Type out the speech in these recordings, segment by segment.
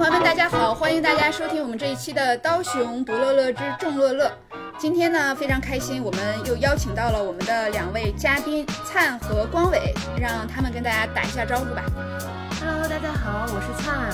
朋友们，大家好，欢迎大家收听我们这一期的《刀熊独乐乐之众乐乐》。今天呢，非常开心，我们又邀请到了我们的两位嘉宾灿和光伟，让他们跟大家打一下招呼吧。Hello，大家好，我是灿。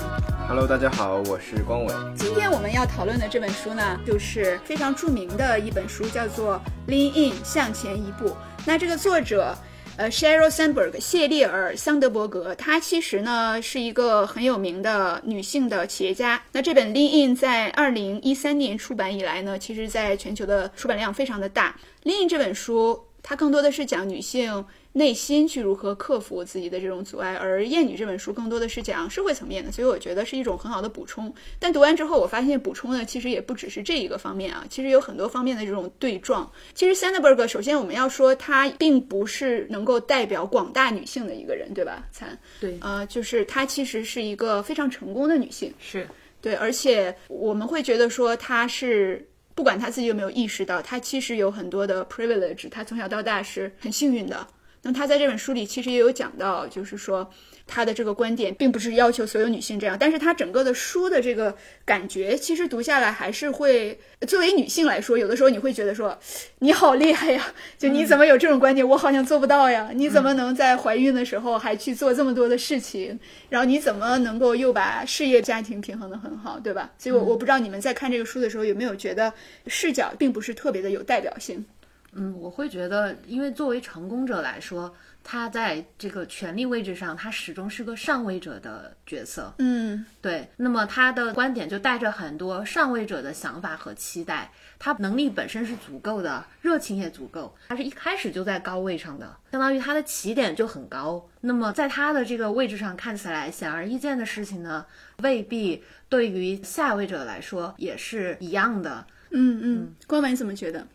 Hello，大家好，我是光伟。今天我们要讨论的这本书呢，就是非常著名的一本书，叫做《Lean In 向前一步》。那这个作者。呃，Sheryl Sandberg 谢丽尔·桑德伯格，她其实呢是一个很有名的女性的企业家。那这本《Lean In》在二零一三年出版以来呢，其实在全球的出版量非常的大。《Lean In》这本书，它更多的是讲女性内心去如何克服自己的这种阻碍，而《厌女》这本书更多的是讲社会层面的，所以我觉得是一种很好的补充。但读完之后，我发现补充呢，其实也不只是这一个方面啊，其实有很多方面的这种对撞。其实 Sandberg 首先我们要说，她并不是能够代表广大女性的一个人，对吧？灿，对，呃，就是她其实是一个非常成功的女性，是对，而且我们会觉得说她是。不管她自己有没有意识到，她其实有很多的 privilege，她从小到大是很幸运的。那么她在这本书里其实也有讲到，就是说他的这个观点并不是要求所有女性这样，但是他整个的书的这个感觉，其实读下来还是会，作为女性来说，有的时候你会觉得说你好厉害呀，就你怎么有这种观点，我好像做不到呀，你怎么能在怀孕的时候还去做这么多的事情，然后你怎么能够又把事业家庭平衡的很好，对吧？所以我我不知道你们在看这个书的时候有没有觉得视角并不是特别的有代表性。嗯，我会觉得，因为作为成功者来说，他在这个权力位置上，他始终是个上位者的角色。嗯，对。那么他的观点就带着很多上位者的想法和期待，他能力本身是足够的，热情也足够，他是一开始就在高位上的，相当于他的起点就很高。那么在他的这个位置上看起来显而易见的事情呢，未必对于下位者来说也是一样的。嗯嗯，光文怎么觉得？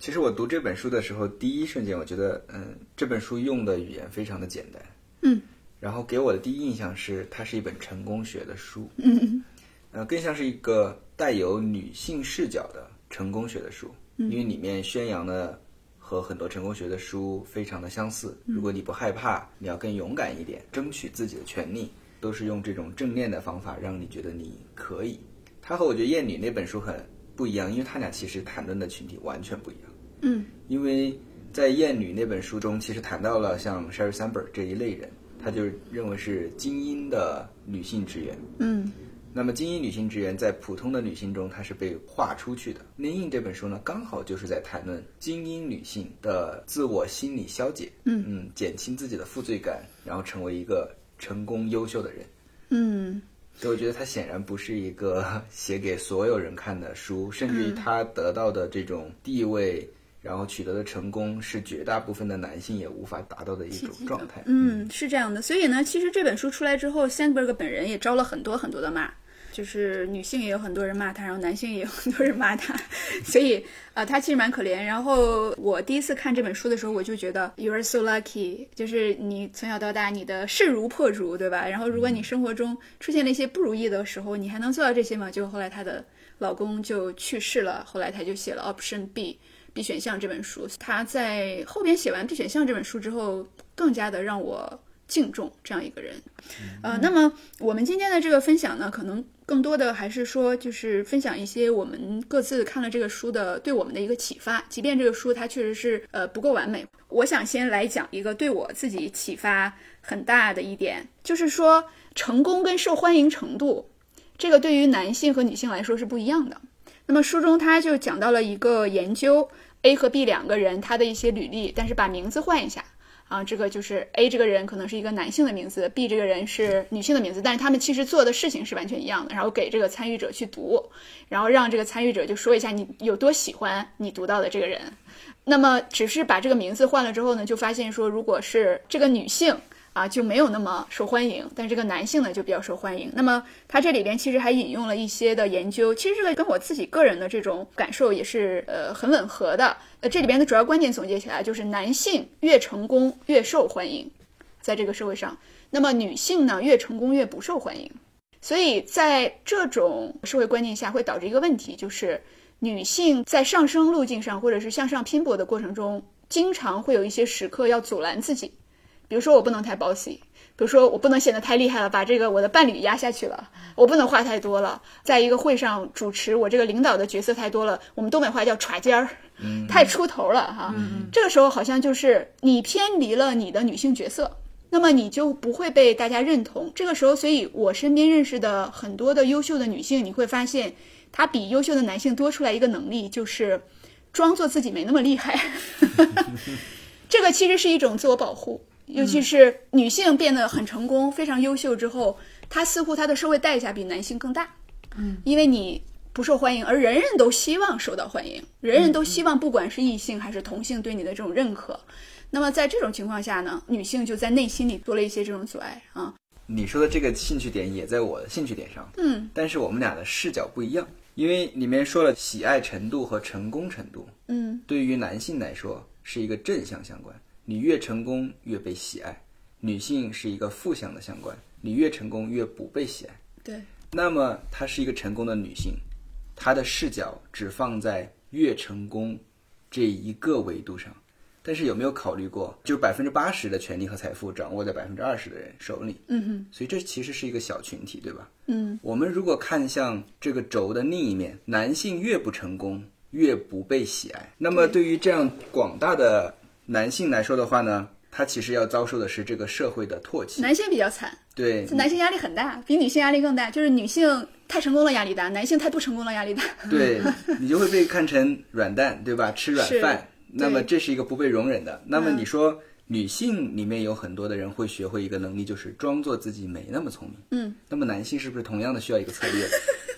其实我读这本书的时候，第一瞬间我觉得，嗯，这本书用的语言非常的简单，嗯，然后给我的第一印象是它是一本成功学的书，嗯呃，更像是一个带有女性视角的成功学的书，因为里面宣扬的和很多成功学的书非常的相似。如果你不害怕，你要更勇敢一点，争取自己的权利，都是用这种正念的方法让你觉得你可以。它和我觉得《厌女》那本书很不一样，因为他俩其实谈论的群体完全不一样。嗯，因为在《艳女》那本书中，其实谈到了像 Sheryl Sandberg 这一类人，他就认为是精英的女性职员。嗯那么，精英女性职员在普通的女性中，她是被划出去的。《Lean In》这本书呢，刚好就是在谈论精英女性的自我心理消解，嗯嗯，减轻自己的负罪感，然后成为一个成功优秀的人。嗯所以我觉得它显然不是一个 写给所有人看的书，甚至于她得到的这种地位，然后取得的成功，是绝大部分的男性也无法达到的一种状态。嗯，是这样的。所以呢，其实这本书出来之后，Sandberg 本人也招了很多很多的骂，就是女性也有很多人骂他，然后男性也有很多人骂他，所以啊、呃他其实蛮可怜。然后我第一次看这本书的时候，我就觉得 You are so lucky，就是你从小到大你的势如破竹，对吧？然后如果你生活中出现了一些不如意的时候，你还能做到这些吗？就后来她的老公就去世了，后来她就写了 Option B。B 选项这本书，他在后边写完 B 选项这本书之后，更加的让我敬重这样一个人。呃，那么我们今天的这个分享呢，可能更多的还是说，就是分享一些我们各自看了这个书的对我们的一个启发。即便这个书它确实是呃不够完美，我想先来讲一个对我自己启发很大的一点，就是说成功跟受欢迎程度，这个对于男性和女性来说是不一样的。那么书中他就讲到了一个研究，A 和 B 两个人他的一些履历，但是把名字换一下啊，这个就是 A 这个人可能是一个男性的名字，B 这个人是女性的名字，但是他们其实做的事情是完全一样的。然后给这个参与者去读，然后让这个参与者就说一下你有多喜欢你读到的这个人。那么只是把这个名字换了之后呢，就发现说，如果是这个女性。啊，就没有那么受欢迎，但这个男性呢就比较受欢迎。那么他这里边其实还引用了一些的研究，其实这个跟我自己个人的这种感受也是呃很吻合的。呃，这里边的主要观点总结起来就是，男性越成功越受欢迎，在这个社会上，那么女性呢越成功越不受欢迎。所以在这种社会观念下，会导致一个问题，就是女性在上升路径上或者是向上拼搏的过程中，经常会有一些时刻要阻拦自己。比如说我不能太 bossy，比比如说我不能显得太厉害了，把这个我的伴侣压下去了，我不能话太多了，在一个会上主持，我这个领导的角色太多了，我们东北话叫耍尖儿，太出头了哈。这个时候好像就是你偏离了你的女性角色。那么你就不会被大家认同。这个时候，所以我身边认识的很多的优秀的女性，你会发现，她比优秀的男性多出来一个能力，就是装作自己没那么厉害。这个其实是一种自我保护，尤其是女性变得很成功、非常优秀之后，她似乎她的社会代价比男性更大。嗯，因为你不受欢迎，而人人都希望受到欢迎，人人都希望不管是异性还是同性对你的这种认可。那么在这种情况下呢，女性就在内心里多了一些这种阻碍啊。你说的这个兴趣点也在我的兴趣点上，嗯，但是我们俩的视角不一样，因为里面说了喜爱程度和成功程度，嗯，对于男性来说是一个正向相关，你越成功越被喜爱；女性是一个负向的相关，你越成功越不被喜爱。对，那么她是一个成功的女性，她的视角只放在越成功这一个维度上。但是有没有考虑过，就是百分之八十的权利和财富掌握在百分之二十的人手里？嗯哼，所以这其实是一个小群体，对吧？嗯，我们如果看向这个轴的另一面，男性越不成功，越不被喜爱。那么对于这样广大的男性来说的话呢，他其实要遭受的是这个社会的唾弃。男性比较惨，对，男性压力很大，比女性压力更大。就是女性太成功了压力大，男性太不成功了压力大。对 你就会被看成软蛋，对吧？吃软饭。那么这是一个不被容忍的。那么你说，女性里面有很多的人会学会一个能力，就是装作自己没那么聪明。嗯。那么男性是不是同样的需要一个策略，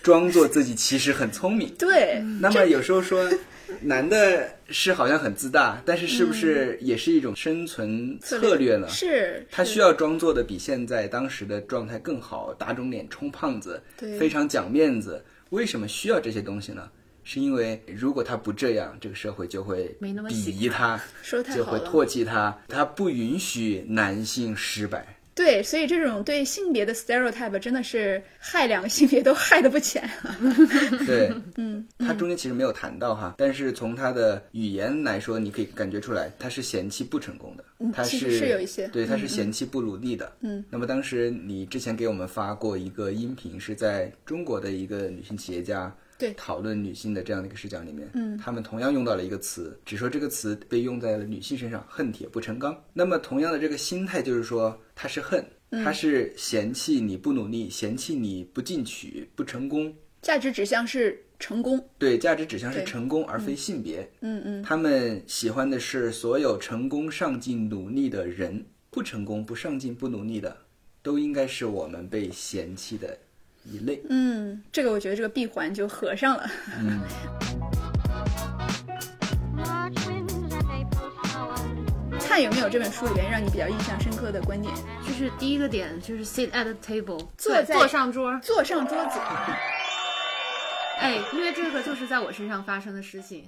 装作自己其实很聪明？对。那么有时候说，男的是好像很自大，但是是不是也是一种生存策略呢？是。他需要装作的比现在当时的状态更好，打肿脸充胖子，非常讲面子。为什么需要这些东西呢？是因为如果他不这样，这个社会就会鄙夷他，就会唾弃他，他不允许男性失败。对，所以这种对性别的 stereotype 真的是害两个性别都害得不浅。对，嗯，他中间其实没有谈到哈，但是从他的语言来说，你可以感觉出来，他是嫌弃不成功的，他是是有一些，对，他是嫌弃不努力的。嗯，那么当时你之前给我们发过一个音频，是在中国的一个女性企业家。对，讨论女性的这样的一个视角里面，嗯，他们同样用到了一个词，只说这个词被用在了女性身上，恨铁不成钢。那么同样的这个心态就是说，他是恨，他是嫌弃你不努力，嫌弃你不进取、不成功。价值指向是成功，对，价值指向是成功，而非性别。嗯嗯，他们喜欢的是所有成功、上进、努力的人，不成功、不上进、不努力的，都应该是我们被嫌弃的。一类，嗯，这个我觉得这个闭环就合上了。嗯。看有没有这本书里面让你比较印象深刻的观点？就是第一个点，就是 sit at the table，坐坐上桌，坐上桌子。哎，因为这个就是在我身上发生的事情。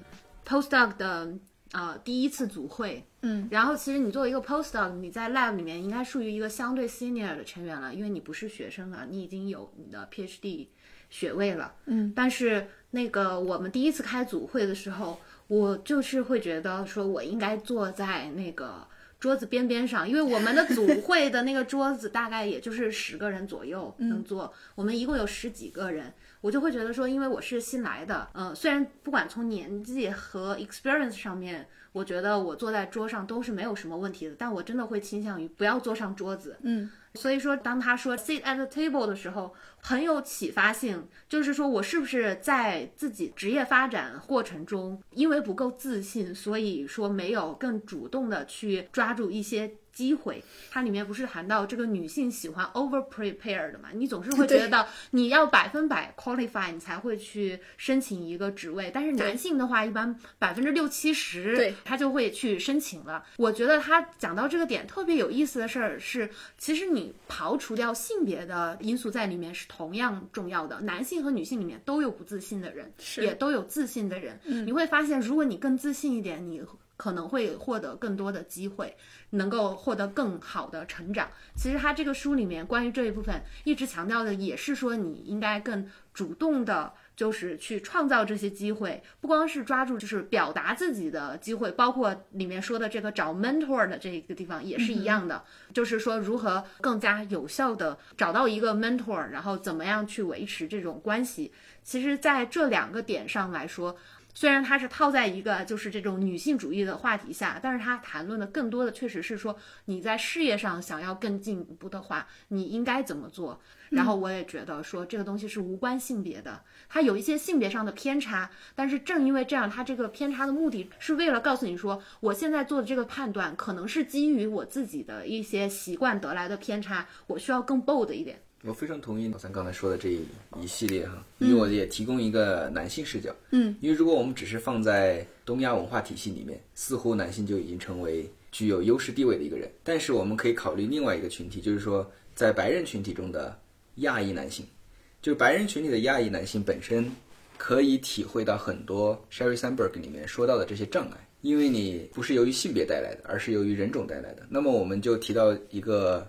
Postdoc 的啊第一次组会。嗯，然后其实你作为一个 postdoc，你在 lab 里面应该属于一个相对 senior 的成员了，因为你不是学生了，你已经有你的 PhD 学位了。嗯，但是那个我们第一次开组会的时候，我就是会觉得说我应该坐在那个桌子边边上，因为我们的组会的那个桌子大概也就是十个人左右能坐，我们一共有十几个人。我就会觉得说，因为我是新来的，嗯，虽然不管从年纪和 experience 上面，我觉得我坐在桌上都是没有什么问题的，但我真的会倾向于不要坐上桌子，嗯。所以说，当他说 sit at the table 的时候，很有启发性，就是说我是不是在自己职业发展过程中，因为不够自信，所以说没有更主动的去抓住一些。机会，它里面不是谈到这个女性喜欢 over prepare 的嘛？你总是会 觉得你要百分百 qualify，你才会去申请一个职位。但是男性的话，一般百分之六七十，对，他就会去申请了。我觉得他讲到这个点特别有意思的事儿是，其实你刨除掉性别的因素在里面是同样重要的。男性和女性里面都有不自信的人，也都有自信的人。你会发现，如果你更自信一点，你。可能会获得更多的机会，能够获得更好的成长。其实他这个书里面关于这一部分一直强调的也是说，你应该更主动的就是去创造这些机会，不光是抓住就是表达自己的机会，包括里面说的这个找 mentor 的这个地方也是一样的，就是说如何更加有效的找到一个 mentor，然后怎么样去维持这种关系。其实，在这两个点上来说。虽然它是套在一个就是这种女性主义的话题下，但是它谈论的更多的确实是说你在事业上想要更进一步的话，你应该怎么做。然后我也觉得说这个东西是无关性别的，它有一些性别上的偏差，但是正因为这样，它这个偏差的目的是为了告诉你说，我现在做的这个判断可能是基于我自己的一些习惯得来的偏差，我需要更 bold 一点。我非常同意老三刚才说的这一一系列哈，因为我也提供一个男性视角。嗯，因为如果我们只是放在东亚文化体系里面，似乎男性就已经成为具有优势地位的一个人。但是我们可以考虑另外一个群体，就是说在白人群体中的亚裔男性，就是白人群体的亚裔男性本身可以体会到很多 Sherry Sandberg 里面说到的这些障碍，因为你不是由于性别带来的，而是由于人种带来的。那么我们就提到一个。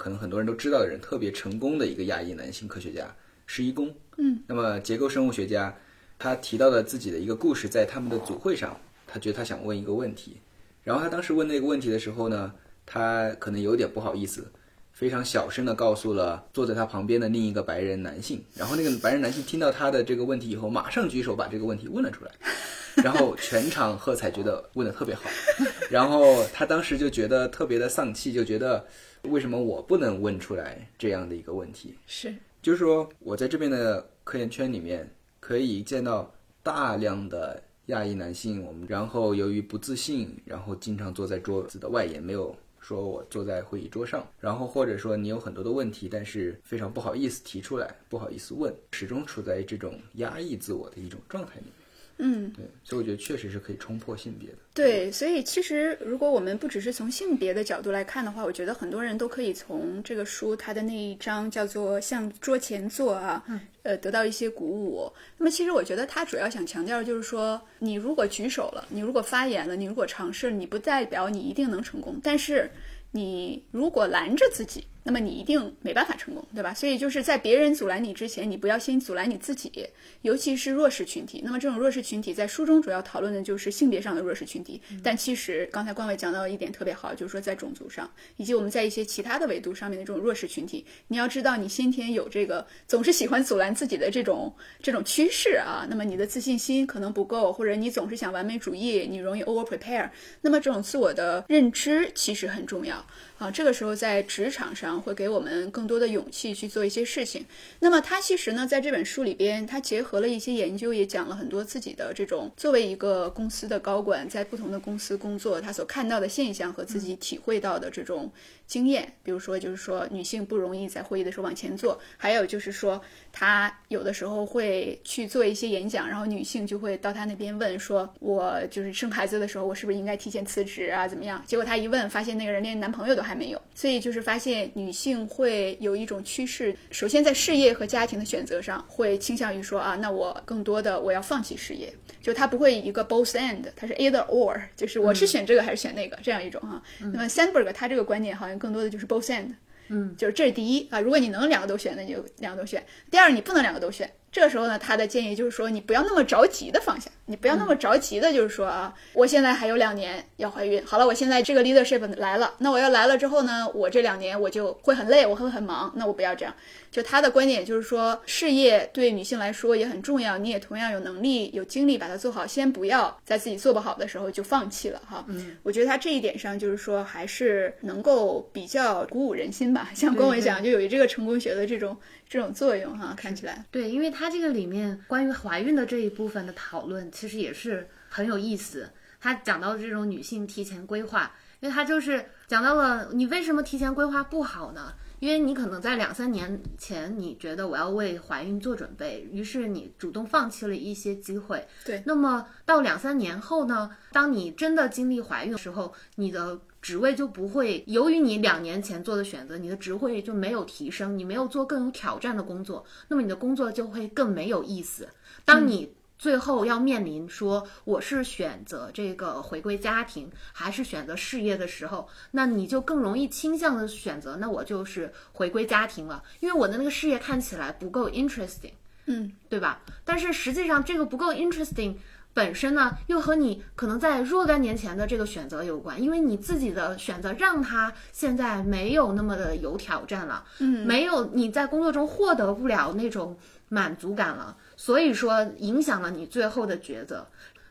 可能很多人都知道的人，特别成功的一个亚裔男性科学家施一公。嗯，那么结构生物学家，他提到了自己的一个故事，在他们的组会上，他觉得他想问一个问题，然后他当时问那个问题的时候呢，他可能有点不好意思，非常小声的告诉了坐在他旁边的另一个白人男性，然后那个白人男性听到他的这个问题以后，马上举手把这个问题问了出来，然后全场喝彩，觉得问的特别好，然后他当时就觉得特别的丧气，就觉得。为什么我不能问出来这样的一个问题？是，就是说我在这边的科研圈里面可以见到大量的亚裔男性，我们然后由于不自信，然后经常坐在桌子的外沿，没有说我坐在会议桌上，然后或者说你有很多的问题，但是非常不好意思提出来，不好意思问，始终处在这种压抑自我的一种状态里面。嗯，对，所以我觉得确实是可以冲破性别的。对，所以其实如果我们不只是从性别的角度来看的话，我觉得很多人都可以从这个书它的那一章叫做“向桌前坐”啊，呃，得到一些鼓舞。那么其实我觉得他主要想强调就是说，你如果举手了，你如果发言了，你如果尝试，你不代表你一定能成功，但是你如果拦着自己。那么你一定没办法成功，对吧？所以就是在别人阻拦你之前，你不要先阻拦你自己，尤其是弱势群体。那么这种弱势群体在书中主要讨论的就是性别上的弱势群体，但其实刚才关伟讲到一点特别好，就是说在种族上，以及我们在一些其他的维度上面的这种弱势群体，你要知道你先天有这个总是喜欢阻拦自己的这种这种趋势啊。那么你的自信心可能不够，或者你总是想完美主义，你容易 over prepare。那么这种自我的认知其实很重要。啊，这个时候在职场上会给我们更多的勇气去做一些事情。那么他其实呢，在这本书里边，他结合了一些研究，也讲了很多自己的这种作为一个公司的高管，在不同的公司工作，他所看到的现象和自己体会到的这种经验。比如说，就是说女性不容易在会议的时候往前坐，还有就是说，她有的时候会去做一些演讲，然后女性就会到她那边问说：“我就是生孩子的时候，我是不是应该提前辞职啊？怎么样？”结果她一问，发现那个人连男朋友都还。没有，所以就是发现女性会有一种趋势，首先在事业和家庭的选择上，会倾向于说啊，那我更多的我要放弃事业，就她不会一个 both and，她是 either or，就是我是选这个还是选那个这样一种哈。那么 Sandberg 他这个观点好像更多的就是 both and，嗯，就是这是第一啊，如果你能两个都选，那就两个都选。第二，你不能两个都选。这个时候呢，他的建议就是说，你不要那么着急的放下，你不要那么着急的，就是说啊，我现在还有两年要怀孕，好了，我现在这个 leadership 来了，那我要来了之后呢，我这两年我就会很累，我会很忙，那我不要这样。就他的观点就是说，事业对女性来说也很重要，你也同样有能力、有精力把它做好，先不要在自己做不好的时候就放弃了哈。嗯，我觉得他这一点上就是说，还是能够比较鼓舞人心吧。像关伟讲，就有这个成功学的这种这种作用哈，看起来。对，因为它这个里面关于怀孕的这一部分的讨论，其实也是很有意思。他讲到这种女性提前规划，因为他就是讲到了你为什么提前规划不好呢？因为你可能在两三年前，你觉得我要为怀孕做准备，于是你主动放弃了一些机会。对，那么到两三年后呢？当你真的经历怀孕的时候，你的职位就不会由于你两年前做的选择，你的职位就没有提升，你没有做更有挑战的工作，那么你的工作就会更没有意思。当你最后要面临说我是选择这个回归家庭还是选择事业的时候，那你就更容易倾向的选择，那我就是回归家庭了，因为我的那个事业看起来不够 interesting。嗯，对吧？但是实际上这个不够 interesting。本身呢，又和你可能在若干年前的这个选择有关，因为你自己的选择让他现在没有那么的有挑战了，嗯，没有你在工作中获得不了那种满足感了，所以说影响了你最后的抉择。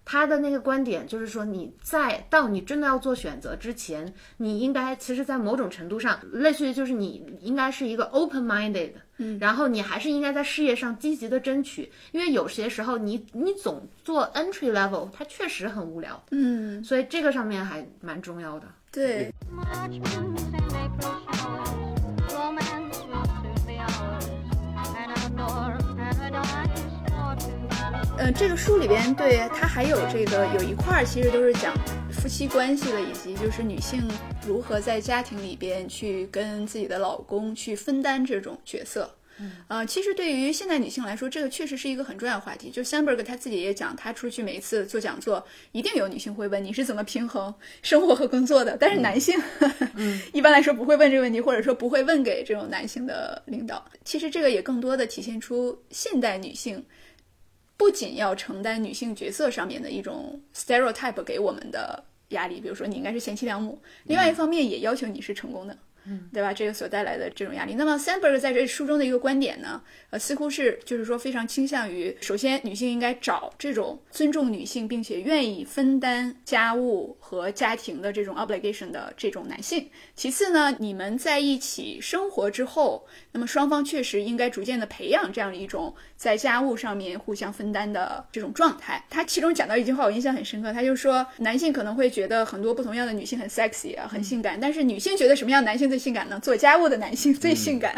他的那个观点就是说，你在到你真的要做选择之前，你应该其实，在某种程度上，类似于就是你应该是一个 open minded，嗯，然后你还是应该在事业上积极的争取，因为有些时候你你总做 entry level，它确实很无聊，嗯，所以这个上面还蛮重要的。对.呃，这个书里边对它还有这个有一块儿，其实都是讲夫妻关系的，以及就是女性如何在家庭里边去跟自己的老公去分担这种角色。嗯呃，其实对于现代女性来说，这个确实是一个很重要的话题。就 Sandberg 他自己也讲，他出去每一次做讲座，一定有女性会问你是怎么平衡生活和工作的，但是男性，一般来说不会问这个问题，或者说不会问给这种男性的领导。其实这个也更多的体现出现代女性不仅要承担女性角色上面的一种 stereotype 给我们的压力，比如说你应该是贤妻良母，另外一方面也要求你是成功的。嗯对吧？这个所带来的这种压力。那么 Sandberg 在这书中的一个观点呢，呃，似乎是就是说非常倾向于，首先女性应该找这种尊重女性并且愿意分担家务和家庭的这种 obligation 的这种男性。其次呢，你们在一起生活之后，那么双方确实应该逐渐的培养这样的一种在家务上面互相分担的这种状态。他其中讲到一句话，我印象很深刻，他就说男性可能会觉得很多不同样的女性很 sexy 啊，很性感，但是女性觉得什么样男性最性感呢？做家务的男性最性感。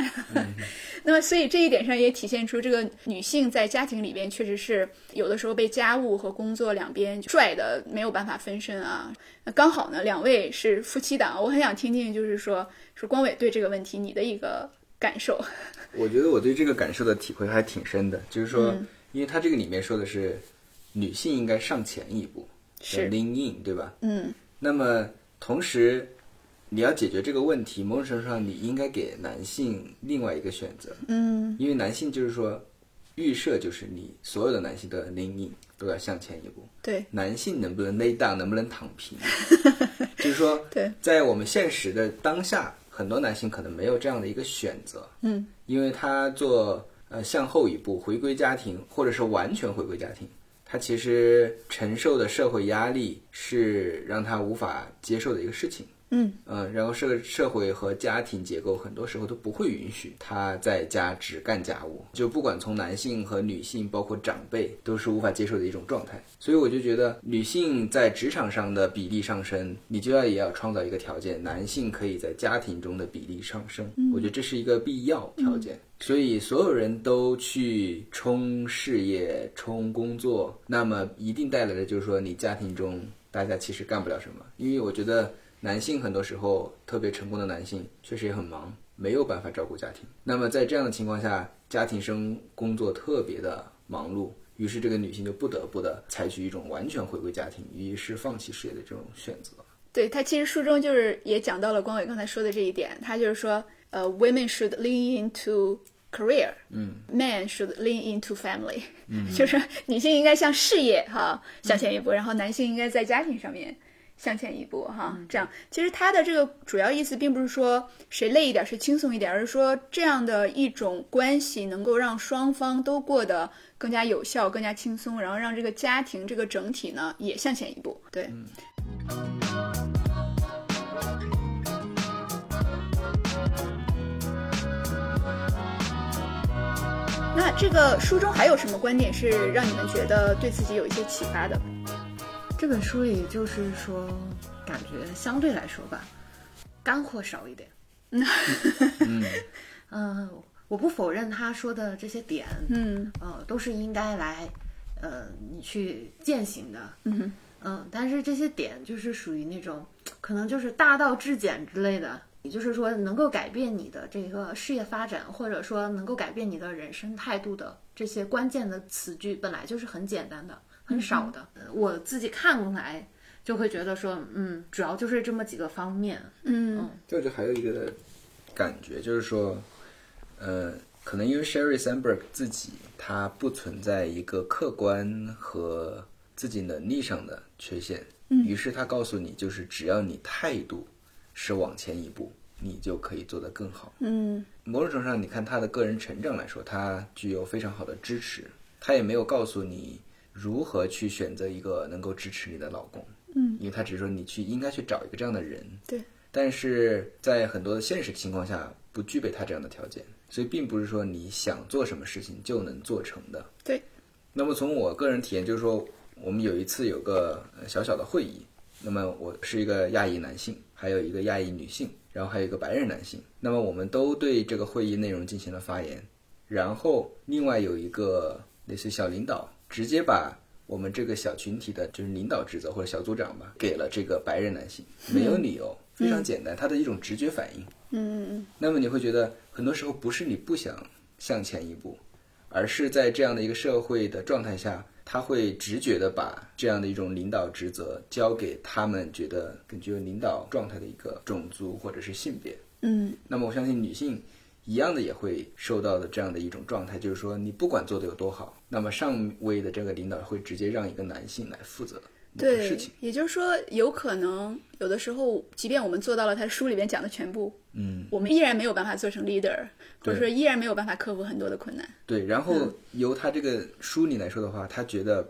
那么，所以这一点上也体现出这个女性在家庭里边确实是有的时候被家务和工作两边拽的没有办法分身啊。那刚好呢，两位是夫妻档，我很想听听，就是说，说光伟对这个问题你的一个感受。我觉得我对这个感受的体会还挺深的，就是说，因为他这个里面说的是女性应该上前一步，是。lean in，对吧？嗯。那么同时，你要解决这个问题，某种程度上你应该给男性另外一个选择，嗯。因为男性就是说，预设就是你所有的男性都要 lean in，都要向前一步。对，男性能不能 lay down，能不能躺平，就是说，对，在我们现实的当下，很多男性可能没有这样的一个选择，嗯，因为他做呃向后一步回归家庭，或者是完全回归家庭，他其实承受的社会压力是让他无法接受的一个事情。嗯嗯，然后社社会和家庭结构很多时候都不会允许他在家只干家务，就不管从男性和女性，包括长辈，都是无法接受的一种状态。所以我就觉得，女性在职场上的比例上升，你就要也要创造一个条件，男性可以在家庭中的比例上升。我觉得这是一个必要条件。所以所有人都去冲事业、冲工作，那么一定带来的就是说，你家庭中大家其实干不了什么，因为我觉得。男性很多时候特别成功的男性确实也很忙，没有办法照顾家庭。那么在这样的情况下，家庭生工作特别的忙碌，于是这个女性就不得不的采取一种完全回归家庭，于是放弃事业的这种选择。对他其实书中就是也讲到了光伟刚才说的这一点，他就是说，呃，women should lean into career，嗯，men should lean into family，嗯，就是女性应该向事业哈向前一步，然后男性应该在家庭上面。向前一步，哈，这样其实他的这个主要意思并不是说谁累一点谁轻松一点，而是说这样的一种关系能够让双方都过得更加有效、更加轻松，然后让这个家庭这个整体呢也向前一步。对，那这个书中还有什么观点是让你们觉得对自己有一些启发的？这本书里就是说，感觉相对来说吧，干货少一点。嗯嗯，我不否认他说的这些点，嗯呃，都是应该来，呃，你去践行的。嗯嗯，但是这些点就是属于那种可能就是大道至简之类的，也就是说能够改变你的这个事业发展，或者说能够改变你的人生态度的这些关键的词句，本来就是很简单的。很少的，我自己看过来就会觉得说，嗯，主要就是这么几个方面。嗯对，我觉得还有一个感觉就是说，呃，可能因为 Sherry Sandberg 自己他不存在一个客观和自己能力上的缺陷，嗯，于是他告诉你，就是只要你态度是往前一步，你就可以做得更好。嗯某种程度上，你看他的个人成长来说，他具有非常好的支持，他也没有告诉你如何去选择一个能够支持你的老公，嗯，因为他只是说你去应该去找一个这样的人，对，但是在很多的现实情况下不具备他这样的条件，所以并不是说你想做什么事情就能做成的。对，那么从我个人体验，就是说我们有一次有个呃小小的会议，那么我是一个亚裔男性，还有一个亚裔女性，然后还有一个白人男性，那么我们都对这个会议内容进行了发言，然后另外有一个类似小领导，直接把我们这个小群体的就是领导职责或者小组长吧，给了这个白人男性，没有理由，非常简单，他的一种直觉反应。嗯嗯嗯那么你会觉得很多时候不是你不想向前一步，而是在这样的一个社会的状态下，他会直觉的把这样的一种领导职责交给他们觉得更具有领导状态的一个种族或者是性别。嗯那么我相信女性一样的也会受到的这样的一种状态，就是说你不管做的有多好，那么上位的这个领导会直接让一个男性来负责事对情。，也就是说，有可能有的时候，即便我们做到了他书里边讲的全部，嗯，我们依然没有办法做成 leader，或者说依然没有办法克服很多的困难。对，然后由他这个书里来说的话，他觉得，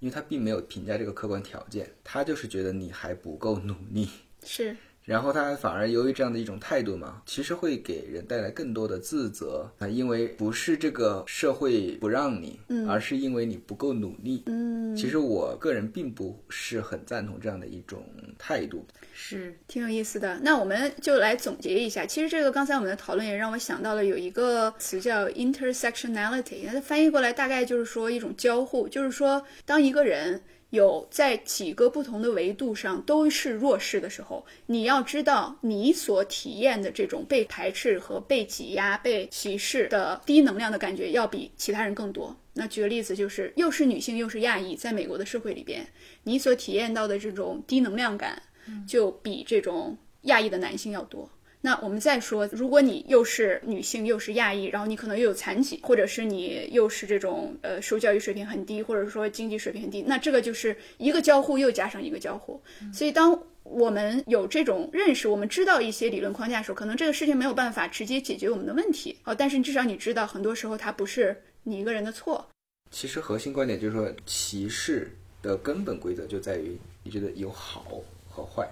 因为他并没有评价这个客观条件，他就是觉得你还不够努力，是，然后他反而由于这样的一种态度嘛，其实会给人带来更多的自责啊，因为不是这个社会不让你，嗯而是因为你不够努力。嗯，其实我个人并不是很赞同这样的一种态度。是挺有意思的。那我们就来总结一下，其实这个刚才我们的讨论也让我想到了有一个词叫 intersectionality，那翻译过来大概就是说一种交互，就是说当一个人。有在几个不同的维度上都是弱势的时候，你要知道你所体验的这种被排斥和被挤压、被歧视的低能量的感觉，要比其他人更多。那举个例子，就是又是女性又是亚裔，在美国的社会里边，你所体验到的这种低能量感，就比这种亚裔的男性要多。那我们再说，如果你又是女性又是亚裔，然后你可能又有残疾，或者是你又是这种呃受教育水平很低，或者说经济水平很低，那这个就是一个交互又加上一个交互。所以当我们有这种认识，我们知道一些理论框架的时候，可能这个事情没有办法直接解决我们的问题哦，但是至少你知道，很多时候它不是你一个人的错。其实核心观点就是说，歧视的根本规则就在于你觉得有好和坏。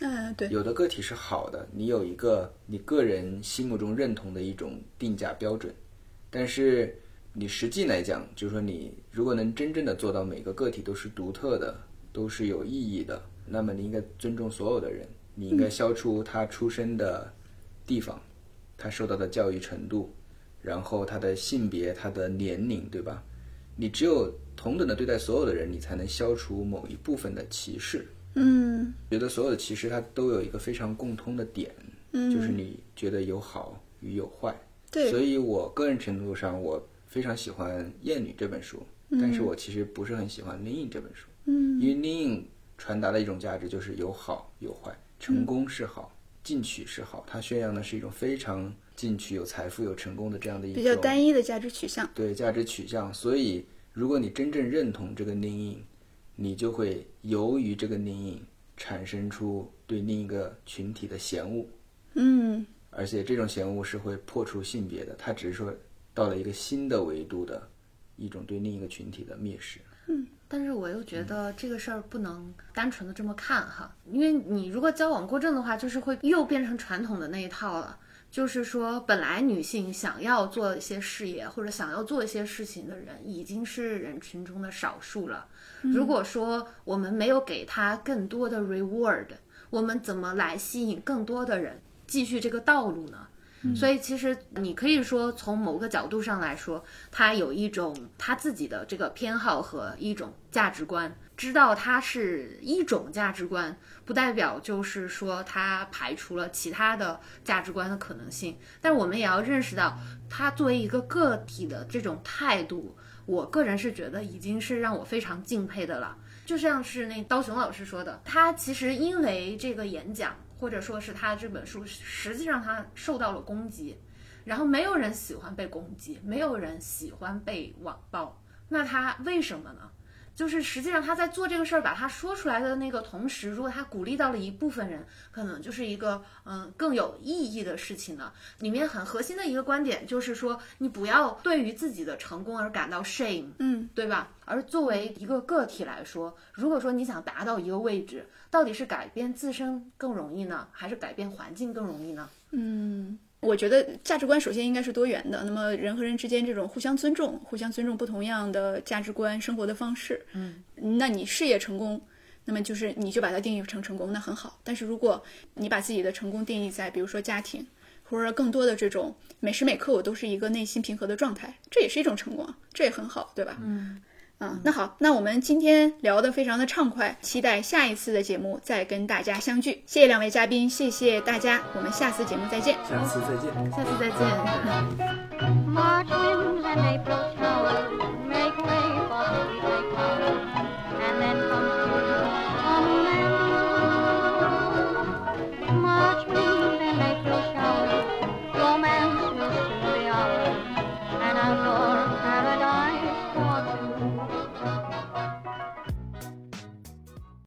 嗯，对，有的个体是好的，你有一个你个人心目中认同的一种定价标准，但是你实际来讲，就是说你如果能真正的做到每个个体都是独特的，都是有意义的，那么你应该尊重所有的人，你应该消除他出生的地方，他受到的教育程度，然后他的性别、他的年龄，对吧？你只有同等的对待所有的人，你才能消除某一部分的歧视。嗯。觉得所有的其实它都有一个非常共通的点，嗯，就是你觉得有好与有坏。对，所以我个人程度上，我非常喜欢《厌女》这本书，但是我其实不是很喜欢《Lean》这本书，嗯。因为《Lean》传达的一种价值就是有好有坏，成功是好，进取是好，它宣扬的是一种非常进取、有财富、有成功的这样的一种比较单一的价值取向。对价值取向。所以，如果你真正认同这个 Lean，你就会由于这个 Lean 产生出对另一个群体的嫌恶。嗯而且这种嫌恶是会破除性别的，它只是说到了一个新的维度的一种对另一个群体的蔑视。嗯但是我又觉得这个事儿不能单纯的这么看哈，因为你如果矫枉过正的话，就是会又变成传统的那一套了。就是说，本来女性想要做一些事业或者想要做一些事情的人，已经是人群中的少数了。如果说我们没有给她更多的 reward，我们怎么来吸引更多的人继续这个道路呢？所以其实你可以说，从某个角度上来说，她有一种她自己的这个偏好和一种价值观，知道它是一种价值观，不代表就是说它排除了其他的价值观的可能性。但我们也要认识到，他作为一个个体的这种态度，我个人是觉得已经是让我非常敬佩的了。就像是那刀熊老师说的，他其实因为这个演讲，或者说是他这本书，实际上他受到了攻击，然后没有人喜欢被攻击，没有人喜欢被网暴，那他为什么呢？就是实际上他在做这个事儿，把他说出来的那个同时，如果他鼓励到了一部分人，可能就是一个嗯更有意义的事情呢。里面很核心的一个观点就是说，你不要对于自己的成功而感到 shame，嗯，对吧？而作为一个个体来说，如果说你想达到一个位置，到底是改变自身更容易呢，还是改变环境更容易呢？我觉得价值观首先应该是多元的。那么人和人之间这种互相尊重，互相尊重不同样的价值观、生活的方式，嗯，那你事业成功，那么就是你就把它定义成成功，那很好。但是如果你把自己的成功定义在比如说家庭，或者更多的这种每时每刻我都是一个内心平和的状态，这也是一种成功啊，这也很好，对吧？嗯。啊，那好，那我们今天聊得非常的畅快，期待下一次的节目再跟大家相聚。谢谢两位嘉宾，谢谢大家，我们下次节目再见。下次再见。下次再见。